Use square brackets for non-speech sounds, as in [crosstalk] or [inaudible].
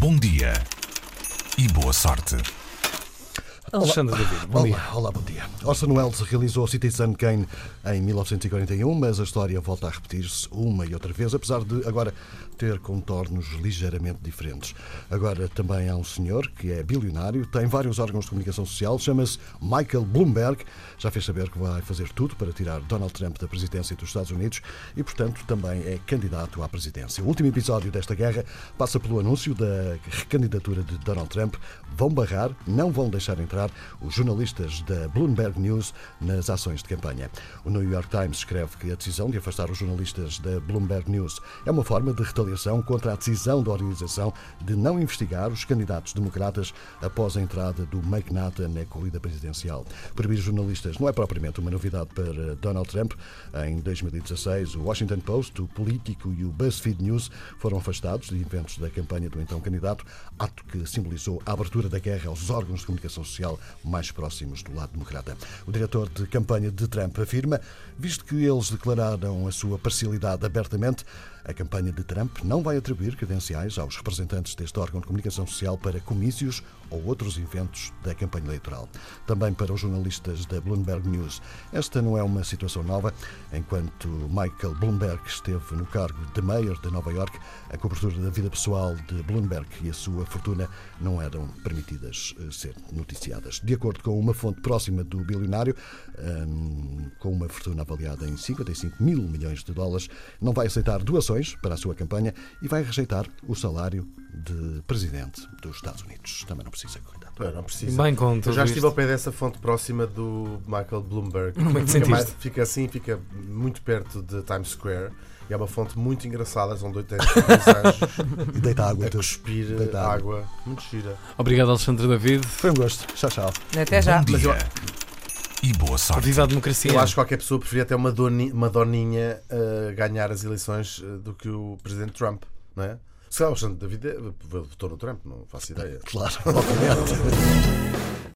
bom dia e boa sorte. Alexandre David, bom dia. Olá, olá, bom dia. Orson Welles realizou Citizen Kane em 1941, mas a história volta a repetir-se uma e outra vez, apesar de agora ter contornos ligeiramente diferentes. Agora também há um senhor que é bilionário, tem vários órgãos de comunicação social, chama-se Michael Bloomberg, já fez saber que vai fazer tudo para tirar Donald Trump da presidência dos Estados Unidos e, portanto, também é candidato à presidência. O último episódio desta guerra passa pelo anúncio da recandidatura de Donald Trump. Vão barrar, não vão deixar entrar os jornalistas da Bloomberg News nas ações de campanha. O New York Times escreve que a decisão de afastar os jornalistas da Bloomberg News é uma forma de retaliação contra a decisão da organização de não investigar os candidatos democratas após a entrada do McNaughton na corrida presidencial. Proibir jornalistas não é propriamente uma novidade para Donald Trump. Em 2016, o Washington Post, o Político e o BuzzFeed News foram afastados de eventos da campanha do então candidato, ato que simbolizou a abertura da guerra aos órgãos de comunicação social mais próximos do lado democrata. O diretor de campanha de Trump afirma, visto que eles declararam a sua parcialidade abertamente, a campanha de Trump não vai atribuir credenciais aos representantes deste órgão de comunicação social para comícios ou outros eventos da campanha eleitoral. Também para os jornalistas da Bloomberg News. Esta não é uma situação nova. Enquanto Michael Bloomberg esteve no cargo de mayor de Nova York, a cobertura da vida pessoal de Bloomberg e a sua fortuna não eram permitidas eh, ser noticiadas. De acordo com uma fonte próxima do bilionário, hum, com uma fortuna avaliada em 55 mil milhões de dólares, não vai aceitar doações para a sua campanha e vai rejeitar o salário de presidente dos Estados Unidos. Também não precisa cuidar. Não, não precisa. Bem com Eu já isto. estive ao pé dessa fonte próxima do Michael Bloomberg. Como é que fica, mais- fica assim, fica muito perto de Times Square. E é uma fonte muito engraçada, são dois anjos [laughs] E deita água. a cuspir Deita água. Muito gira. Obrigado, Alexandre David. Foi um gosto. Tchau, tchau. Até já. Bom Mas eu- e boa sorte. Viva a democracia. Eu acho que qualquer pessoa preferia até uma, doni, uma doninha a ganhar as eleições eh, do que o presidente Trump, não é? Se calhar o Alexandre David eh, votou no Trump, não faço ideia. Claro, obviamente. [laughs]